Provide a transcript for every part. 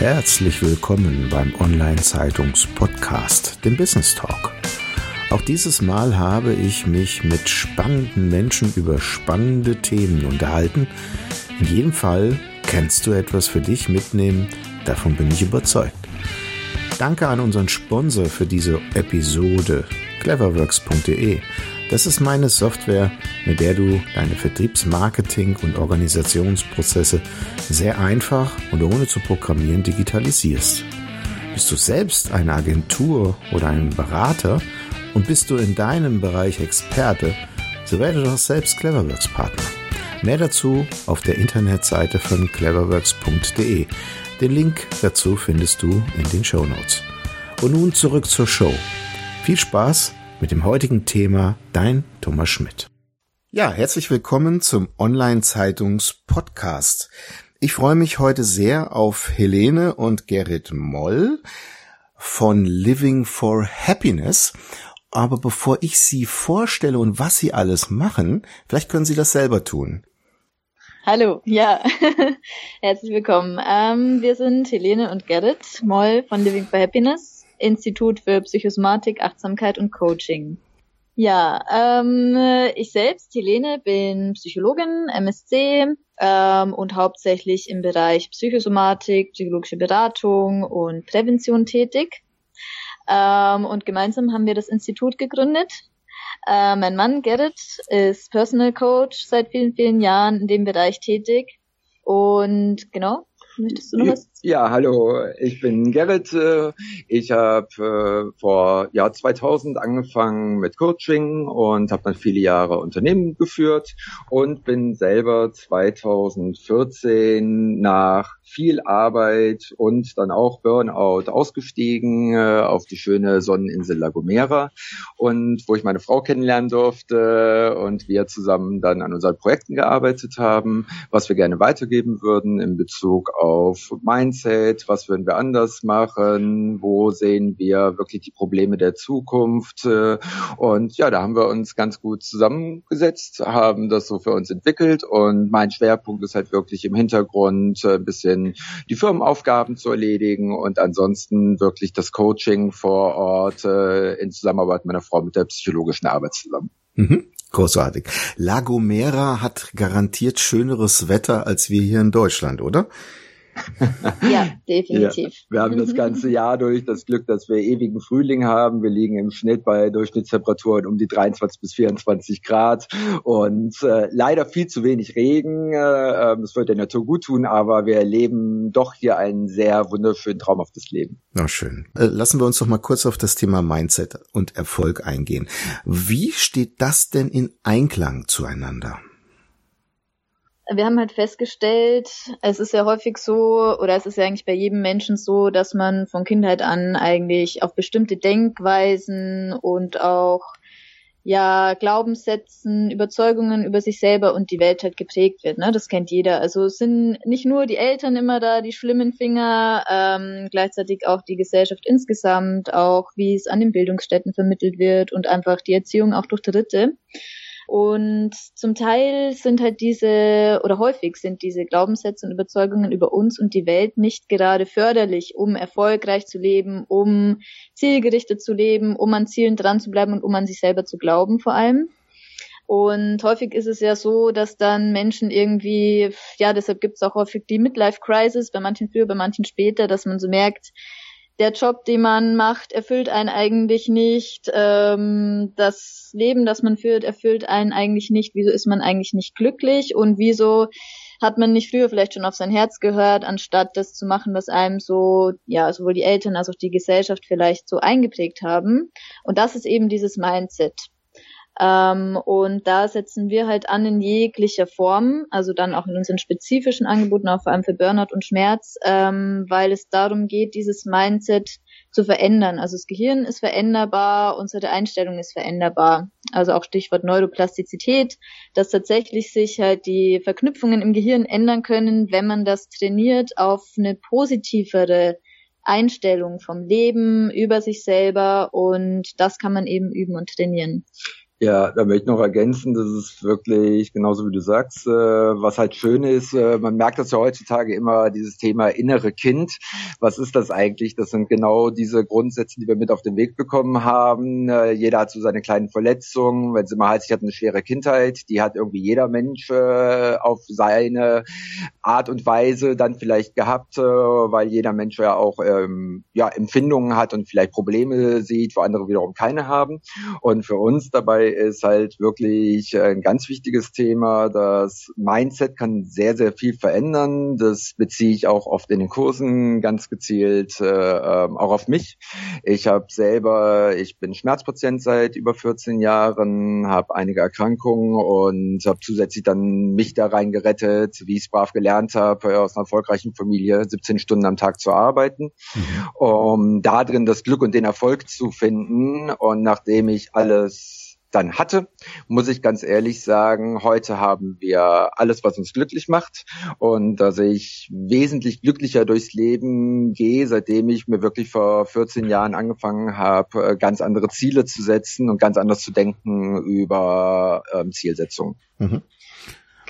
Herzlich willkommen beim Online-Zeitungs-Podcast, dem Business Talk. Auch dieses Mal habe ich mich mit spannenden Menschen über spannende Themen unterhalten. In jedem Fall kannst du etwas für dich mitnehmen, davon bin ich überzeugt. Danke an unseren Sponsor für diese Episode, cleverworks.de. Das ist meine Software, mit der du deine Vertriebsmarketing- und Organisationsprozesse sehr einfach und ohne zu programmieren digitalisierst. Bist du selbst eine Agentur oder ein Berater und bist du in deinem Bereich Experte, so werde doch selbst Cleverworks Partner. Mehr dazu auf der Internetseite von cleverworks.de. Den Link dazu findest du in den Show Notes. Und nun zurück zur Show. Viel Spaß mit dem heutigen Thema Dein Thomas Schmidt. Ja, herzlich willkommen zum Online-Zeitungs-Podcast. Ich freue mich heute sehr auf Helene und Gerrit Moll von Living for Happiness. Aber bevor ich Sie vorstelle und was Sie alles machen, vielleicht können Sie das selber tun. Hallo, ja, herzlich willkommen. Ähm, wir sind Helene und Gerrit Moll von Living for Happiness Institut für Psychosomatik, Achtsamkeit und Coaching. Ja, ähm, ich selbst, Helene, bin Psychologin, MSC ähm, und hauptsächlich im Bereich Psychosomatik, psychologische Beratung und Prävention tätig. Ähm, und gemeinsam haben wir das Institut gegründet. Äh, mein Mann Gerrit ist Personal Coach seit vielen, vielen Jahren in dem Bereich tätig. Und genau, möchtest du noch was ja, hallo, ich bin Gerrit. Äh, ich habe äh, vor Jahr 2000 angefangen mit Coaching und habe dann viele Jahre Unternehmen geführt und bin selber 2014 nach viel Arbeit und dann auch Burnout ausgestiegen äh, auf die schöne Sonneninsel La Gomera und wo ich meine Frau kennenlernen durfte und wir zusammen dann an unseren Projekten gearbeitet haben, was wir gerne weitergeben würden in Bezug auf Mindset, was würden wir anders machen, wo sehen wir wirklich die Probleme der Zukunft. Äh, und ja, da haben wir uns ganz gut zusammengesetzt, haben das so für uns entwickelt und mein Schwerpunkt ist halt wirklich im Hintergrund äh, ein bisschen die Firmenaufgaben zu erledigen und ansonsten wirklich das Coaching vor Ort äh, in Zusammenarbeit meiner Frau mit der psychologischen Arbeit zusammen. Mhm. Großartig. La Gomera hat garantiert schöneres Wetter als wir hier in Deutschland, oder? Ja, definitiv. Ja, wir haben das ganze Jahr durch das Glück, dass wir ewigen Frühling haben. Wir liegen im Schnitt bei Durchschnittstemperaturen um die 23 bis 24 Grad und äh, leider viel zu wenig Regen. Äh, ähm, das wird der Natur gut tun, aber wir erleben doch hier ein sehr wunderschön traumhaftes Leben. Na schön. Äh, lassen wir uns doch mal kurz auf das Thema Mindset und Erfolg eingehen. Wie steht das denn in Einklang zueinander? Wir haben halt festgestellt, es ist ja häufig so, oder es ist ja eigentlich bei jedem Menschen so, dass man von Kindheit an eigentlich auf bestimmte Denkweisen und auch ja Glaubenssätzen, Überzeugungen über sich selber und die Welt halt geprägt wird. Ne? Das kennt jeder. Also es sind nicht nur die Eltern immer da die schlimmen Finger, ähm, gleichzeitig auch die Gesellschaft insgesamt, auch wie es an den Bildungsstätten vermittelt wird und einfach die Erziehung auch durch Dritte. Und zum Teil sind halt diese, oder häufig sind diese Glaubenssätze und Überzeugungen über uns und die Welt nicht gerade förderlich, um erfolgreich zu leben, um zielgerichtet zu leben, um an Zielen dran zu bleiben und um an sich selber zu glauben vor allem. Und häufig ist es ja so, dass dann Menschen irgendwie, ja, deshalb gibt es auch häufig die Midlife-Crisis, bei manchen früher, bei manchen später, dass man so merkt, der Job, den man macht, erfüllt einen eigentlich nicht. Ähm, das Leben, das man führt, erfüllt einen eigentlich nicht. Wieso ist man eigentlich nicht glücklich? Und wieso hat man nicht früher vielleicht schon auf sein Herz gehört, anstatt das zu machen, was einem so, ja, sowohl die Eltern als auch die Gesellschaft vielleicht so eingeprägt haben. Und das ist eben dieses Mindset. Ähm, und da setzen wir halt an in jeglicher Form, also dann auch in unseren spezifischen Angeboten, auch vor allem für Burnout und Schmerz, ähm, weil es darum geht, dieses Mindset zu verändern. Also das Gehirn ist veränderbar, unsere Einstellung ist veränderbar. Also auch Stichwort Neuroplastizität, dass tatsächlich sich halt die Verknüpfungen im Gehirn ändern können, wenn man das trainiert auf eine positivere Einstellung vom Leben über sich selber und das kann man eben üben und trainieren. Ja, da möchte ich noch ergänzen, das ist wirklich genauso wie du sagst, äh, was halt schön ist, äh, man merkt das ja heutzutage immer, dieses Thema innere Kind. Was ist das eigentlich? Das sind genau diese Grundsätze, die wir mit auf den Weg bekommen haben. Äh, jeder hat so seine kleinen Verletzungen, wenn sie mal heißt, ich hatte eine schwere Kindheit, die hat irgendwie jeder Mensch äh, auf seine Art und Weise dann vielleicht gehabt, äh, weil jeder Mensch ja auch ähm, ja, Empfindungen hat und vielleicht Probleme sieht, wo andere wiederum keine haben. Und für uns dabei ist halt wirklich ein ganz wichtiges Thema. Das Mindset kann sehr, sehr viel verändern. Das beziehe ich auch oft in den Kursen ganz gezielt äh, ähm, auch auf mich. Ich habe selber, ich bin Schmerzpatient seit über 14 Jahren, habe einige Erkrankungen und habe zusätzlich dann mich da rein gerettet, wie es brav gelernt habe, aus einer erfolgreichen Familie 17 Stunden am Tag zu arbeiten, mhm. um da drin das Glück und den Erfolg zu finden. Und nachdem ich alles dann hatte, muss ich ganz ehrlich sagen, heute haben wir alles, was uns glücklich macht und dass ich wesentlich glücklicher durchs Leben gehe, seitdem ich mir wirklich vor 14 Jahren angefangen habe, äh, ganz andere Ziele zu setzen und ganz anders zu denken über ähm, Zielsetzungen. Mhm.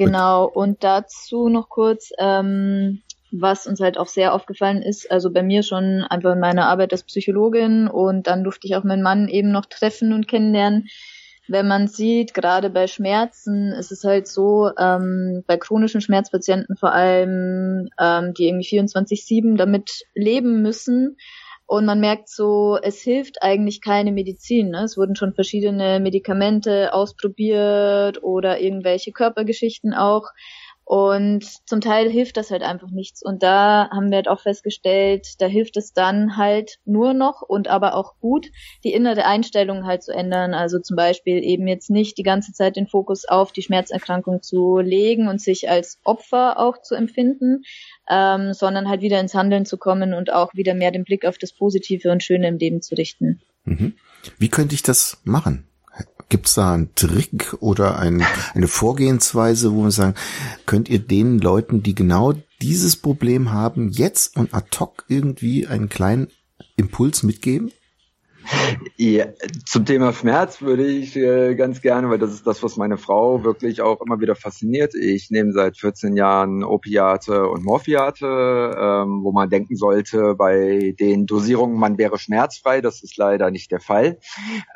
Genau, und dazu noch kurz, ähm, was uns halt auch sehr aufgefallen ist, also bei mir schon einfach in meiner Arbeit als Psychologin und dann durfte ich auch meinen Mann eben noch treffen und kennenlernen wenn man sieht, gerade bei Schmerzen ist es halt so, ähm, bei chronischen Schmerzpatienten vor allem, ähm, die irgendwie 24-7 damit leben müssen. Und man merkt so, es hilft eigentlich keine Medizin. Ne? Es wurden schon verschiedene Medikamente ausprobiert oder irgendwelche Körpergeschichten auch. Und zum Teil hilft das halt einfach nichts. Und da haben wir halt auch festgestellt, da hilft es dann halt nur noch und aber auch gut, die innere Einstellung halt zu ändern. Also zum Beispiel eben jetzt nicht die ganze Zeit den Fokus auf die Schmerzerkrankung zu legen und sich als Opfer auch zu empfinden, ähm, sondern halt wieder ins Handeln zu kommen und auch wieder mehr den Blick auf das Positive und Schöne im Leben zu richten. Mhm. Wie könnte ich das machen? Gibt es da einen Trick oder ein, eine Vorgehensweise, wo wir sagen, könnt ihr den Leuten, die genau dieses Problem haben, jetzt und ad hoc irgendwie einen kleinen Impuls mitgeben? Ja, zum Thema Schmerz würde ich äh, ganz gerne, weil das ist das, was meine Frau wirklich auch immer wieder fasziniert. Ich nehme seit 14 Jahren Opiate und Morphiate, ähm, wo man denken sollte, bei den Dosierungen man wäre schmerzfrei. Das ist leider nicht der Fall.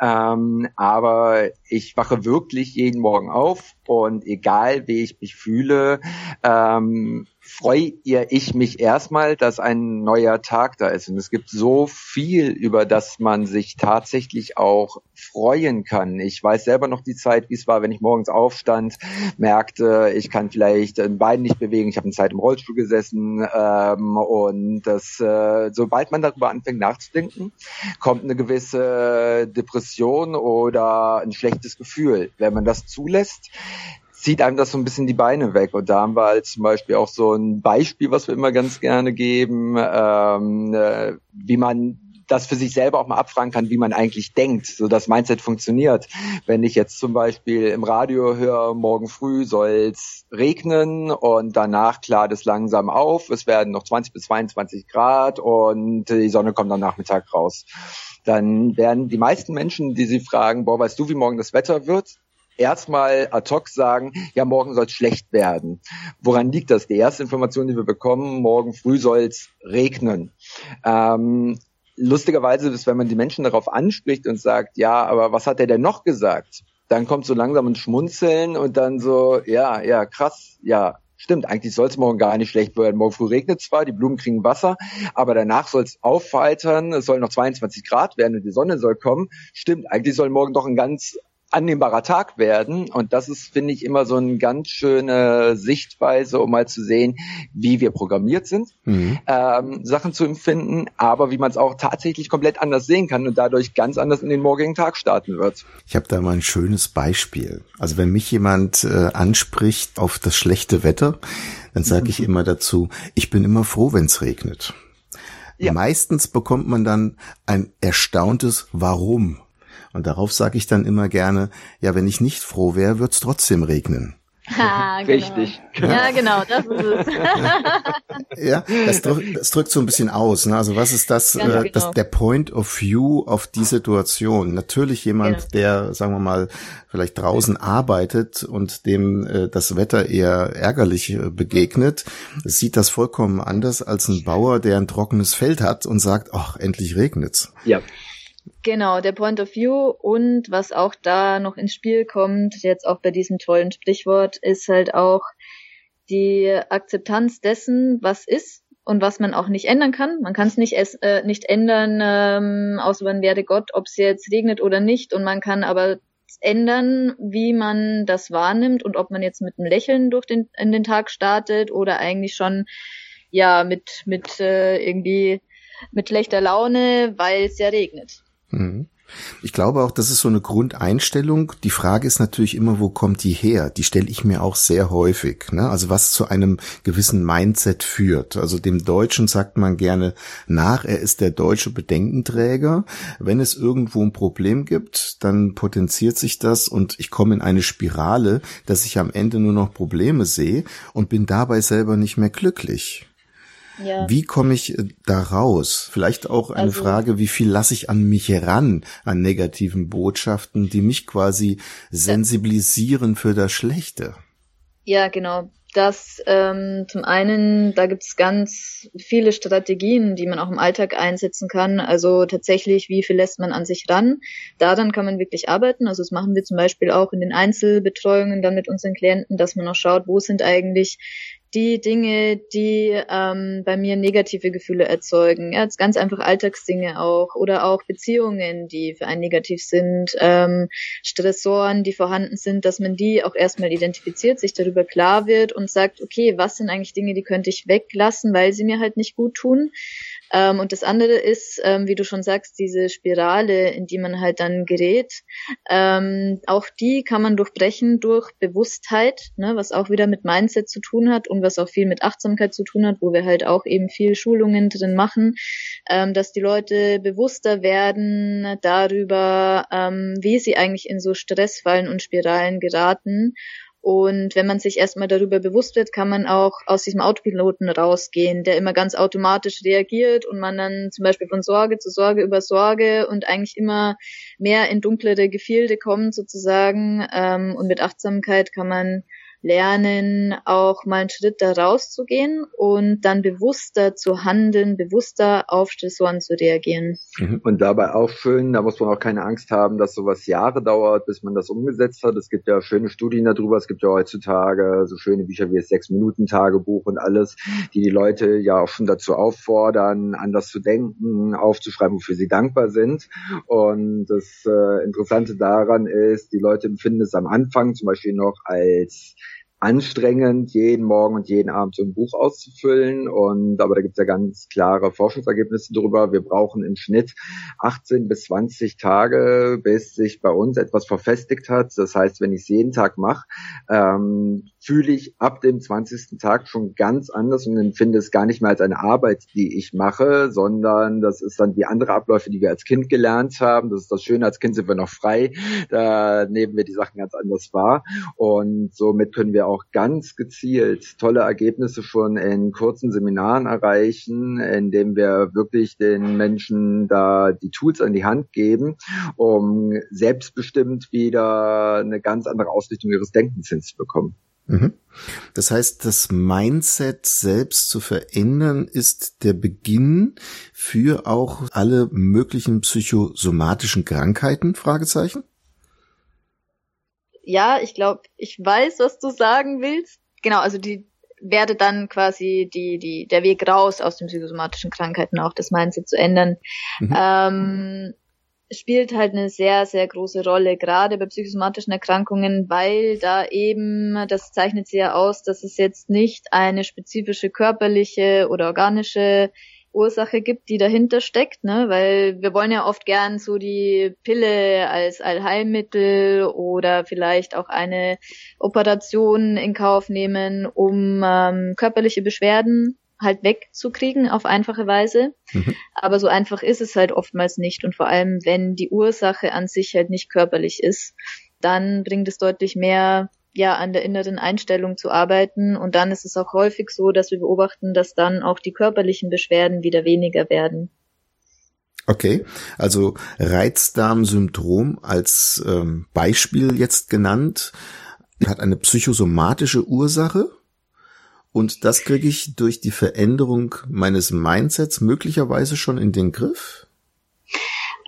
Ähm, aber ich wache wirklich jeden Morgen auf und egal wie ich mich fühle, ähm, freue ich mich erstmal, dass ein neuer Tag da ist. Und es gibt so viel, über das man sich tatsächlich auch freuen kann. Ich weiß selber noch die Zeit, wie es war, wenn ich morgens aufstand, merkte, ich kann vielleicht ein Bein nicht bewegen. Ich habe eine Zeit im Rollstuhl gesessen ähm, und das, äh, sobald man darüber anfängt nachzudenken, kommt eine gewisse Depression oder ein schlechtes Gefühl. Wenn man das zulässt, zieht einem das so ein bisschen die Beine weg. Und da haben wir halt zum Beispiel auch so ein Beispiel, was wir immer ganz gerne geben, ähm, äh, wie man das für sich selber auch mal abfragen kann, wie man eigentlich denkt, so das Mindset funktioniert. Wenn ich jetzt zum Beispiel im Radio höre, morgen früh soll es regnen und danach klart es langsam auf, es werden noch 20 bis 22 Grad und die Sonne kommt am Nachmittag raus. Dann werden die meisten Menschen, die sie fragen, boah, weißt du, wie morgen das Wetter wird? Erstmal ad hoc sagen, ja, morgen soll es schlecht werden. Woran liegt das? Die erste Information, die wir bekommen, morgen früh soll es regnen. Ähm, lustigerweise ist, wenn man die Menschen darauf anspricht und sagt, ja, aber was hat er denn noch gesagt? Dann kommt so langsam ein Schmunzeln und dann so, ja, ja, krass, ja, Stimmt, eigentlich soll es morgen gar nicht schlecht werden. Morgen früh regnet zwar, die Blumen kriegen Wasser, aber danach soll es aufweitern, es soll noch 22 Grad werden und die Sonne soll kommen. Stimmt, eigentlich soll morgen doch ein ganz annehmbarer Tag werden. Und das ist, finde ich, immer so eine ganz schöne Sichtweise, um mal zu sehen, wie wir programmiert sind, mhm. ähm, Sachen zu empfinden, aber wie man es auch tatsächlich komplett anders sehen kann und dadurch ganz anders in den morgigen Tag starten wird. Ich habe da mal ein schönes Beispiel. Also wenn mich jemand äh, anspricht auf das schlechte Wetter, dann sage ich immer dazu, ich bin immer froh, wenn es regnet. Ja. Meistens bekommt man dann ein erstauntes Warum. Und darauf sage ich dann immer gerne, ja, wenn ich nicht froh wäre, wird's trotzdem regnen. Ah, genau. Richtig. Ja, genau, das ist es. ja, das, drückt, das drückt so ein bisschen aus. Ne? Also was ist das, äh, genau. das, der Point of View auf die Situation? Natürlich jemand, Genau. der, sagen wir mal, vielleicht draußen arbeitet und dem äh, das Wetter eher ärgerlich äh, begegnet, sieht das vollkommen anders als ein Bauer, der ein trockenes Feld hat und sagt, ach, endlich regnet's. Ja. Genau, der Point of View und was auch da noch ins Spiel kommt, jetzt auch bei diesem tollen Sprichwort, ist halt auch die Akzeptanz dessen, was ist und was man auch nicht ändern kann. Man kann es nicht, äh, nicht ändern, ähm, außer man werde Gott, ob es jetzt regnet oder nicht. Und man kann aber ändern, wie man das wahrnimmt und ob man jetzt mit einem Lächeln durch den, in den Tag startet oder eigentlich schon ja mit, mit äh, irgendwie mit schlechter Laune, weil es ja regnet. Mhm. Ich glaube auch, das ist so eine Grundeinstellung. Die Frage ist natürlich immer, wo kommt die her? Die stelle ich mir auch sehr häufig. Ne? Also was zu einem gewissen Mindset führt. Also dem Deutschen sagt man gerne nach, er ist der deutsche Bedenkenträger. Wenn es irgendwo ein Problem gibt, dann potenziert sich das und ich komme in eine Spirale, dass ich am Ende nur noch Probleme sehe und bin dabei selber nicht mehr glücklich. Ja. Wie komme ich äh, da raus? Vielleicht auch eine Also- Frage, wie viel lasse ich an mich ran, an negativen Botschaften, die mich quasi sensibilisieren für das Schlechte? Ja, genau. Das ähm, zum einen, da gibt's ganz viele Strategien, die man auch im Alltag einsetzen kann. Also tatsächlich, wie viel lässt man an sich ran? Daran kann man wirklich arbeiten. Also das machen wir zum Beispiel auch in den Einzelbetreuungen dann mit unseren Klienten, dass man auch schaut, wo sind eigentlich die Dinge, die ähm, bei mir negative Gefühle erzeugen. Ja, jetzt ganz einfach Alltagsdinge auch oder auch Beziehungen, die für einen negativ sind, ähm, Stressoren, die vorhanden sind, dass man die auch erstmal identifiziert, sich darüber klar wird und sagt, okay, was sind eigentlich Dinge, die könnte ich weglassen, weil sie mir halt nicht gut tun. Ähm, und das andere ist, ähm, wie du schon sagst, diese Spirale, in die man halt dann gerät. Ähm, auch die kann man durchbrechen durch Bewusstheit, ne, was auch wieder mit Mindset zu tun hat und was auch viel mit Achtsamkeit zu tun hat, wo wir halt auch eben viel Schulungen drin machen, ähm, dass die Leute bewusster werden darüber, ähm, wie sie eigentlich in so Stressfallen und Spiralen geraten und wenn man sich erstmal darüber bewusst wird, kann man auch aus diesem Autopiloten rausgehen, der immer ganz automatisch reagiert und man dann zum Beispiel von Sorge zu Sorge über Sorge und eigentlich immer mehr in dunklere Gefilde kommt sozusagen. Ähm, und mit Achtsamkeit kann man lernen, auch mal einen Schritt da rauszugehen und dann bewusster zu handeln, bewusster auf Stressoren zu reagieren. Und dabei auch schön, da muss man auch keine Angst haben, dass sowas Jahre dauert, bis man das umgesetzt hat. Es gibt ja schöne Studien darüber. Es gibt ja heutzutage so schöne Bücher wie das Sechs-Minuten-Tagebuch und alles, die die Leute ja auch schon dazu auffordern, anders zu denken, aufzuschreiben, wofür sie dankbar sind. Und das äh, Interessante daran ist, die Leute empfinden es am Anfang zum Beispiel noch als anstrengend, jeden Morgen und jeden Abend so ein Buch auszufüllen. Und aber da gibt es ja ganz klare Forschungsergebnisse darüber. Wir brauchen im Schnitt 18 bis 20 Tage, bis sich bei uns etwas verfestigt hat. Das heißt, wenn ich es jeden Tag mache, ähm, fühle ich ab dem 20. Tag schon ganz anders und empfinde es gar nicht mehr als eine Arbeit, die ich mache, sondern das ist dann wie andere Abläufe, die wir als Kind gelernt haben. Das ist das Schöne, als Kind sind wir noch frei. Da nehmen wir die Sachen ganz anders wahr. Und somit können wir auch ganz gezielt tolle Ergebnisse schon in kurzen Seminaren erreichen, indem wir wirklich den Menschen da die Tools an die Hand geben, um selbstbestimmt wieder eine ganz andere Ausrichtung ihres Denkens hinzubekommen. Mhm. Das heißt, das Mindset selbst zu verändern ist der Beginn für auch alle möglichen psychosomatischen Krankheiten? Fragezeichen? Ja, ich glaube, ich weiß, was du sagen willst. Genau, also die werde dann quasi die, die, der Weg raus aus den psychosomatischen Krankheiten, auch das Mindset zu ändern. Mhm. Ähm, spielt halt eine sehr, sehr große Rolle, gerade bei psychosomatischen Erkrankungen, weil da eben, das zeichnet sie ja aus, dass es jetzt nicht eine spezifische körperliche oder organische Ursache gibt, die dahinter steckt, ne? Weil wir wollen ja oft gern so die Pille als Allheilmittel oder vielleicht auch eine Operation in Kauf nehmen, um ähm, körperliche Beschwerden halt wegzukriegen auf einfache Weise. Mhm. Aber so einfach ist es halt oftmals nicht. Und vor allem, wenn die Ursache an sich halt nicht körperlich ist, dann bringt es deutlich mehr ja, an der inneren Einstellung zu arbeiten. Und dann ist es auch häufig so, dass wir beobachten, dass dann auch die körperlichen Beschwerden wieder weniger werden. Okay, also Reizdarmsyndrom als ähm, Beispiel jetzt genannt hat eine psychosomatische Ursache und das kriege ich durch die Veränderung meines Mindsets möglicherweise schon in den Griff.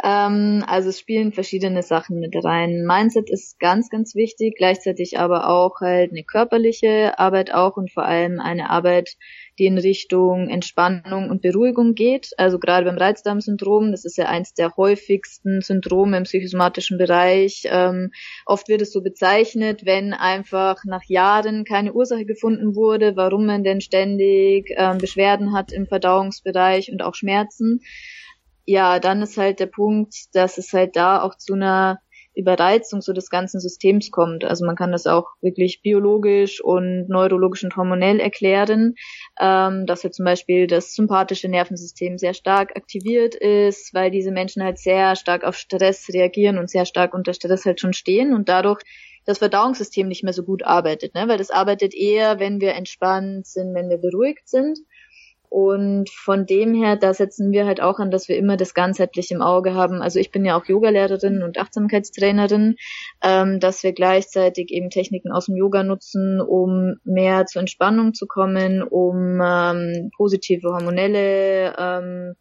Ähm, also es spielen verschiedene Sachen mit rein. Mindset ist ganz, ganz wichtig, gleichzeitig aber auch halt eine körperliche Arbeit auch und vor allem eine Arbeit, die in Richtung Entspannung und Beruhigung geht. Also gerade beim Reizdarmsyndrom, das ist ja eins der häufigsten Syndrome im psychosomatischen Bereich. Ähm, oft wird es so bezeichnet, wenn einfach nach Jahren keine Ursache gefunden wurde, warum man denn ständig ähm, Beschwerden hat im Verdauungsbereich und auch Schmerzen ja, dann ist halt der Punkt, dass es halt da auch zu einer Überreizung so des ganzen Systems kommt. Also man kann das auch wirklich biologisch und neurologisch und hormonell erklären, ähm, dass halt zum Beispiel das sympathische Nervensystem sehr stark aktiviert ist, weil diese Menschen halt sehr stark auf Stress reagieren und sehr stark unter Stress halt schon stehen und dadurch das Verdauungssystem nicht mehr so gut arbeitet, ne? weil das arbeitet eher, wenn wir entspannt sind, wenn wir beruhigt sind. Und von dem her, da setzen wir halt auch an, dass wir immer das ganzheitlich im Auge haben. Also ich bin ja auch Yogalehrerin und Achtsamkeitstrainerin, ähm, dass wir gleichzeitig eben Techniken aus dem Yoga nutzen, um mehr zur Entspannung zu kommen, um ähm, positive hormonelle ähm,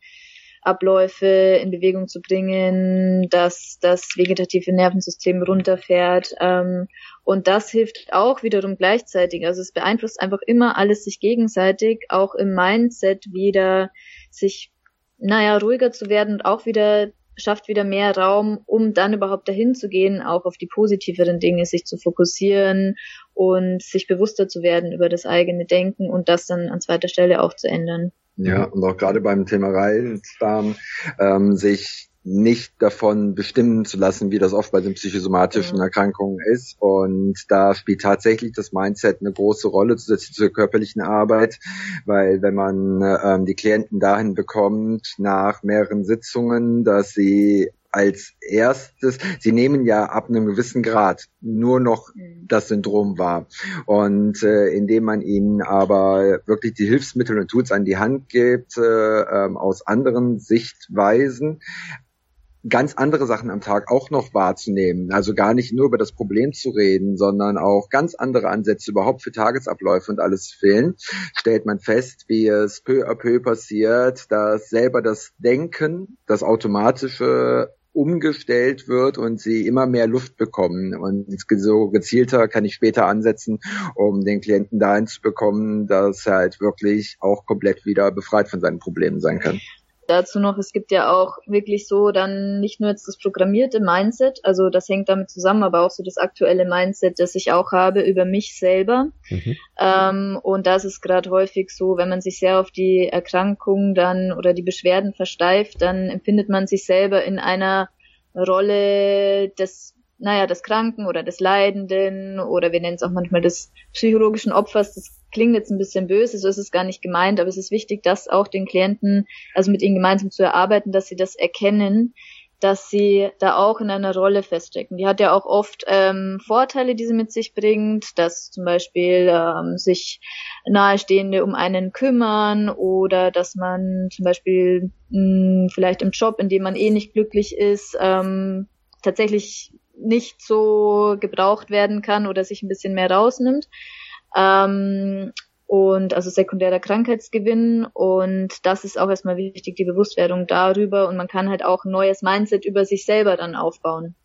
Abläufe in Bewegung zu bringen, dass das vegetative Nervensystem runterfährt. Ähm, und das hilft auch wiederum gleichzeitig. Also es beeinflusst einfach immer alles sich gegenseitig, auch im Mindset wieder sich, naja, ruhiger zu werden und auch wieder schafft wieder mehr Raum, um dann überhaupt dahin zu gehen, auch auf die positiveren Dinge sich zu fokussieren und sich bewusster zu werden über das eigene Denken und das dann an zweiter Stelle auch zu ändern. Ja, und auch gerade beim Thema Reizdarm ähm, sich nicht davon bestimmen zu lassen, wie das oft bei den psychosomatischen Erkrankungen ist. Und da spielt tatsächlich das Mindset eine große Rolle zusätzlich zur körperlichen Arbeit, weil wenn man ähm, die Klienten dahin bekommt, nach mehreren Sitzungen, dass sie als erstes, sie nehmen ja ab einem gewissen Grad nur noch mhm. das Syndrom wahr. Und äh, indem man ihnen aber wirklich die Hilfsmittel und Tools an die Hand gibt, äh, ähm, aus anderen Sichtweisen, ganz andere Sachen am Tag auch noch wahrzunehmen. Also gar nicht nur über das Problem zu reden, sondern auch ganz andere Ansätze überhaupt für Tagesabläufe und alles fehlen, stellt man fest, wie es peu à peu passiert, dass selber das Denken, das automatische umgestellt wird und sie immer mehr Luft bekommen. Und so gezielter kann ich später ansetzen, um den Klienten dahin zu bekommen, dass er halt wirklich auch komplett wieder befreit von seinen Problemen sein kann. Dazu noch, es gibt ja auch wirklich so dann nicht nur jetzt das programmierte Mindset, also das hängt damit zusammen, aber auch so das aktuelle Mindset, das ich auch habe über mich selber. Mhm. Ähm, und das ist gerade häufig so, wenn man sich sehr auf die Erkrankung dann oder die Beschwerden versteift, dann empfindet man sich selber in einer Rolle des naja, des Kranken oder des Leidenden oder wir nennen es auch manchmal des psychologischen Opfers. Das klingt jetzt ein bisschen böse, so ist es gar nicht gemeint, aber es ist wichtig, das auch den Klienten, also mit ihnen gemeinsam zu erarbeiten, dass sie das erkennen, dass sie da auch in einer Rolle feststecken. Die hat ja auch oft ähm, Vorteile, die sie mit sich bringt, dass zum Beispiel ähm, sich Nahestehende um einen kümmern oder dass man zum Beispiel mh, vielleicht im Job, in dem man eh nicht glücklich ist, ähm, tatsächlich nicht so gebraucht werden kann oder sich ein bisschen mehr rausnimmt. Ähm, und also sekundärer Krankheitsgewinn und das ist auch erstmal wichtig, die Bewusstwerdung darüber und man kann halt auch ein neues Mindset über sich selber dann aufbauen.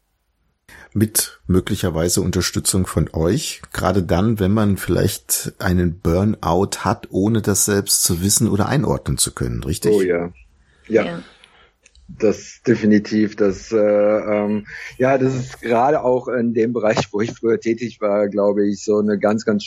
Mit möglicherweise Unterstützung von euch, gerade dann, wenn man vielleicht einen Burnout hat, ohne das selbst zu wissen oder einordnen zu können, richtig? Oh ja. Ja. ja das definitiv. Das äh, ähm, ja, das ist gerade auch in dem Bereich, wo ich früher tätig war, glaube ich, so eine ganz, ganz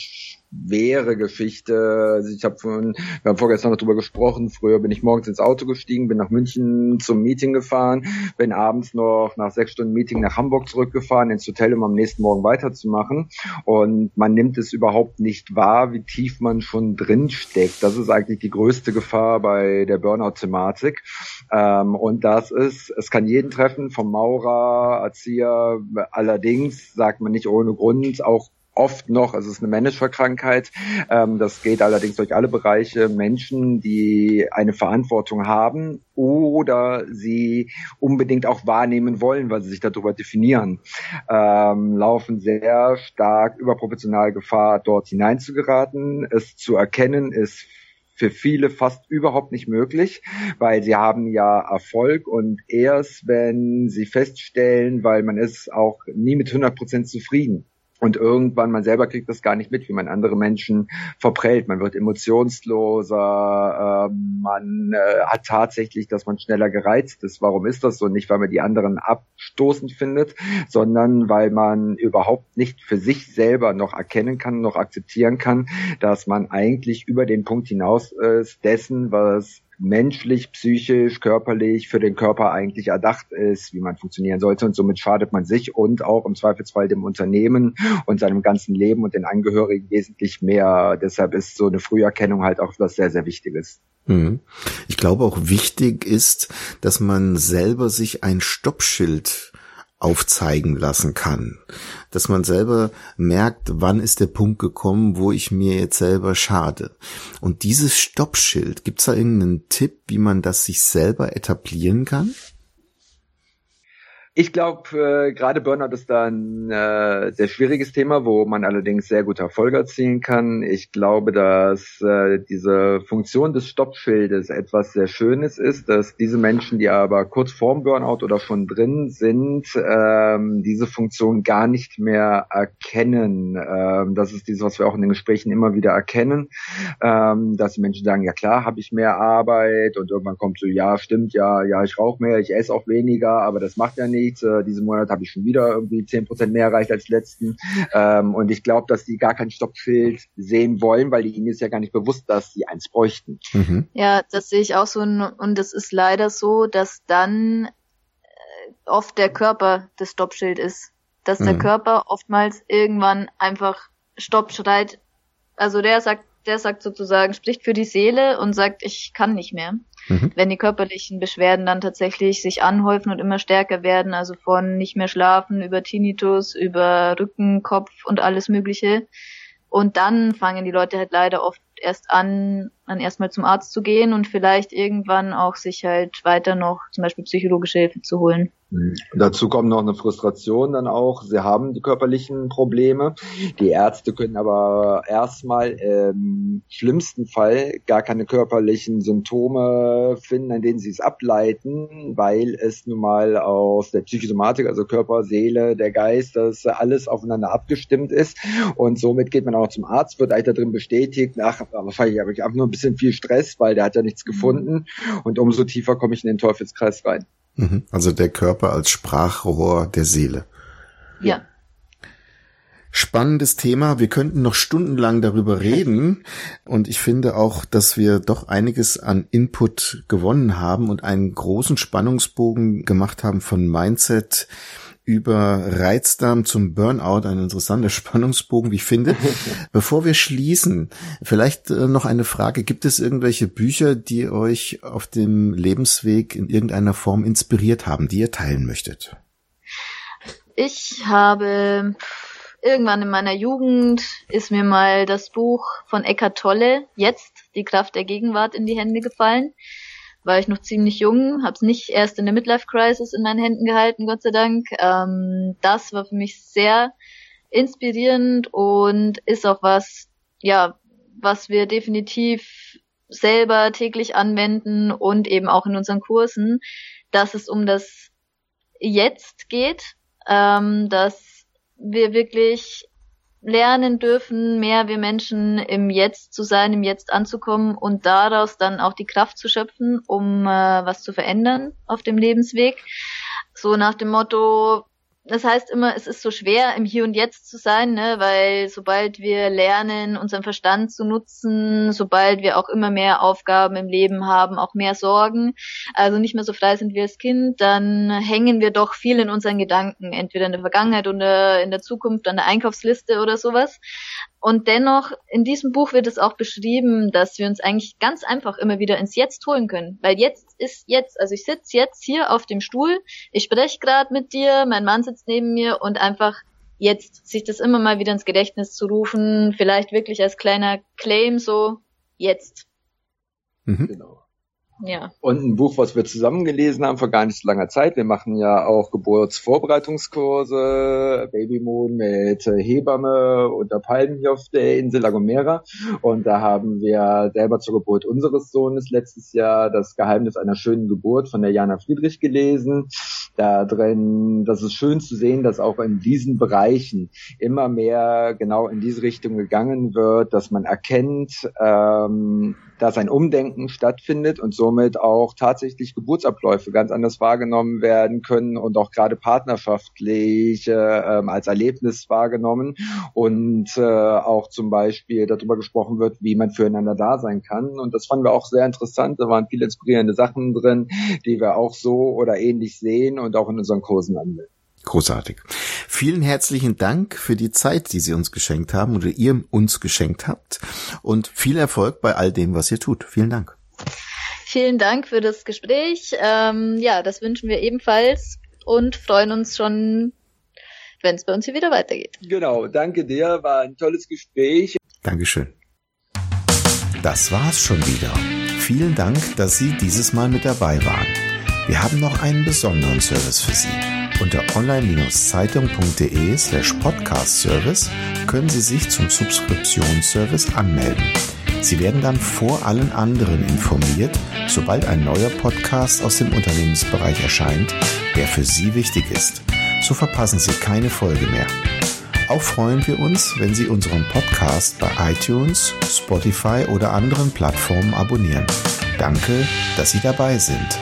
schwere Geschichte. Also ich habe wir haben vorgestern noch drüber gesprochen. Früher bin ich morgens ins Auto gestiegen, bin nach München zum Meeting gefahren, bin abends noch nach sechs Stunden Meeting nach Hamburg zurückgefahren ins Hotel, um am nächsten Morgen weiterzumachen. Und man nimmt es überhaupt nicht wahr, wie tief man schon drin steckt. Das ist eigentlich die größte Gefahr bei der Burnout-Thematik. Ähm, und das ist, es kann jeden treffen, vom Maurer, Erzieher. Allerdings sagt man nicht ohne Grund auch oft noch, also es ist eine Managerkrankheit, ähm, das geht allerdings durch alle Bereiche, Menschen, die eine Verantwortung haben oder sie unbedingt auch wahrnehmen wollen, weil sie sich darüber definieren, ähm, laufen sehr stark überproportional Gefahr, dort hineinzugeraten. Es zu erkennen ist für viele fast überhaupt nicht möglich, weil sie haben ja Erfolg und erst wenn sie feststellen, weil man ist auch nie mit 100 Prozent zufrieden. Und irgendwann, man selber kriegt das gar nicht mit, wie man andere Menschen verprellt. Man wird emotionsloser, äh, man äh, hat tatsächlich, dass man schneller gereizt ist. Warum ist das so? Nicht, weil man die anderen abstoßend findet, sondern weil man überhaupt nicht für sich selber noch erkennen kann, noch akzeptieren kann, dass man eigentlich über den Punkt hinaus ist dessen, was menschlich, psychisch, körperlich für den Körper eigentlich erdacht ist, wie man funktionieren sollte. Und somit schadet man sich und auch im Zweifelsfall dem Unternehmen und seinem ganzen Leben und den Angehörigen wesentlich mehr. Deshalb ist so eine Früherkennung halt auch was sehr, sehr Wichtiges. Mhm. Ich glaube auch wichtig ist, dass man selber sich ein Stoppschild aufzeigen lassen kann. Dass man selber merkt, wann ist der Punkt gekommen, wo ich mir jetzt selber schade. Und dieses Stoppschild, gibt's da irgendeinen Tipp, wie man das sich selber etablieren kann? Ich glaube, äh, gerade Burnout ist da ein äh, sehr schwieriges Thema, wo man allerdings sehr gute Erfolge erzielen kann. Ich glaube, dass äh, diese Funktion des Stoppschildes etwas sehr Schönes ist, dass diese Menschen, die aber kurz vorm Burnout oder schon drin sind, ähm, diese Funktion gar nicht mehr erkennen. Ähm, das ist dieses, was wir auch in den Gesprächen immer wieder erkennen, ähm, dass die Menschen sagen, ja klar, habe ich mehr Arbeit und irgendwann kommt so, ja, stimmt, ja, ja, ich rauche mehr, ich esse auch weniger, aber das macht ja nichts Leads. Äh, diesen Monat habe ich schon wieder irgendwie zehn Prozent mehr erreicht als letzten. Ähm, und ich glaube, dass die gar kein Stoppschild sehen wollen, weil ihnen ist ja gar nicht bewusst, dass sie eins bräuchten. Mhm. Ja, das sehe ich auch so. Und es ist leider so, dass dann äh, oft der Körper das Stoppschild ist. Dass mhm. der Körper oftmals irgendwann einfach Stopp schreit. Also der sagt, der sagt sozusagen, spricht für die Seele und sagt, ich kann nicht mehr. Mhm. Wenn die körperlichen Beschwerden dann tatsächlich sich anhäufen und immer stärker werden, also von nicht mehr schlafen über Tinnitus, über Rücken, Kopf und alles Mögliche. Und dann fangen die Leute halt leider oft erst an, dann erstmal zum Arzt zu gehen und vielleicht irgendwann auch sich halt weiter noch zum Beispiel psychologische Hilfe zu holen. Mhm. Dazu kommt noch eine Frustration dann auch. Sie haben die körperlichen Probleme. Die Ärzte können aber erstmal im schlimmsten Fall gar keine körperlichen Symptome finden, an denen sie es ableiten, weil es nun mal aus der Psychosomatik, also Körper, Seele, der Geist, das alles aufeinander abgestimmt ist. Und somit geht man auch zum Arzt, wird eigentlich darin bestätigt, ach, wahrscheinlich habe ich einfach nur bisschen viel Stress, weil der hat ja nichts gefunden. Und umso tiefer komme ich in den Teufelskreis rein. Mhm. Also der Körper als Sprachrohr der Seele. Ja. Spannendes Thema. Wir könnten noch stundenlang darüber reden. Und ich finde auch, dass wir doch einiges an Input gewonnen haben und einen großen Spannungsbogen gemacht haben von Mindset über Reizdarm zum Burnout, ein interessanter Spannungsbogen, wie ich finde. Bevor wir schließen, vielleicht äh, noch eine Frage. Gibt es irgendwelche Bücher, die euch auf dem Lebensweg in irgendeiner Form inspiriert haben, die ihr teilen möchtet? Ich habe irgendwann in meiner Jugend ist mir mal das Buch von Eckart Tolle, Jetzt, die Kraft der Gegenwart, in die Hände gefallen war ich noch ziemlich jung, habe es nicht erst in der Midlife Crisis in meinen Händen gehalten, Gott sei Dank. Ähm, das war für mich sehr inspirierend und ist auch was, ja, was wir definitiv selber täglich anwenden und eben auch in unseren Kursen, dass es um das Jetzt geht, ähm, dass wir wirklich lernen dürfen, mehr wir Menschen im Jetzt zu sein, im Jetzt anzukommen und daraus dann auch die Kraft zu schöpfen, um äh, was zu verändern auf dem Lebensweg. So nach dem Motto, das heißt immer, es ist so schwer, im Hier und Jetzt zu sein, ne? weil sobald wir lernen, unseren Verstand zu nutzen, sobald wir auch immer mehr Aufgaben im Leben haben, auch mehr Sorgen, also nicht mehr so frei sind wie als Kind, dann hängen wir doch viel in unseren Gedanken, entweder in der Vergangenheit oder in der Zukunft an der Einkaufsliste oder sowas. Und dennoch, in diesem Buch wird es auch beschrieben, dass wir uns eigentlich ganz einfach immer wieder ins Jetzt holen können. Weil jetzt ist jetzt, also ich sitze jetzt hier auf dem Stuhl, ich spreche gerade mit dir, mein Mann sitzt neben mir und einfach jetzt sich das immer mal wieder ins Gedächtnis zu rufen, vielleicht wirklich als kleiner Claim so, jetzt. Mhm. Genau. Ja. Und ein Buch, was wir zusammen gelesen haben vor gar nicht so langer Zeit. Wir machen ja auch Geburtsvorbereitungskurse, Babymoon mit Hebamme und der Palmen hier auf der Insel La Gomera. Und da haben wir selber zur Geburt unseres Sohnes letztes Jahr das Geheimnis einer schönen Geburt von der Jana Friedrich gelesen. Da drin, das ist schön zu sehen, dass auch in diesen Bereichen immer mehr genau in diese Richtung gegangen wird, dass man erkennt, ähm, dass ein Umdenken stattfindet und somit auch tatsächlich Geburtsabläufe ganz anders wahrgenommen werden können und auch gerade partnerschaftlich äh, als Erlebnis wahrgenommen und äh, auch zum Beispiel darüber gesprochen wird, wie man füreinander da sein kann. Und das fanden wir auch sehr interessant. Da waren viele inspirierende Sachen drin, die wir auch so oder ähnlich sehen und auch in unseren Kursen anwenden. Großartig. Vielen herzlichen Dank für die Zeit, die Sie uns geschenkt haben oder ihr uns geschenkt habt und viel Erfolg bei all dem, was ihr tut. Vielen Dank. Vielen Dank für das Gespräch. Ähm, ja, das wünschen wir ebenfalls und freuen uns schon, wenn es bei uns hier wieder weitergeht. Genau, danke dir, war ein tolles Gespräch. Dankeschön. Das war's schon wieder. Vielen Dank, dass Sie dieses Mal mit dabei waren. Wir haben noch einen besonderen Service für Sie. Unter online-zeitung.de slash podcast-service können Sie sich zum Subskriptionsservice anmelden. Sie werden dann vor allen anderen informiert, sobald ein neuer Podcast aus dem Unternehmensbereich erscheint, der für Sie wichtig ist. So verpassen Sie keine Folge mehr. Auch freuen wir uns, wenn Sie unseren Podcast bei iTunes, Spotify oder anderen Plattformen abonnieren. Danke, dass Sie dabei sind.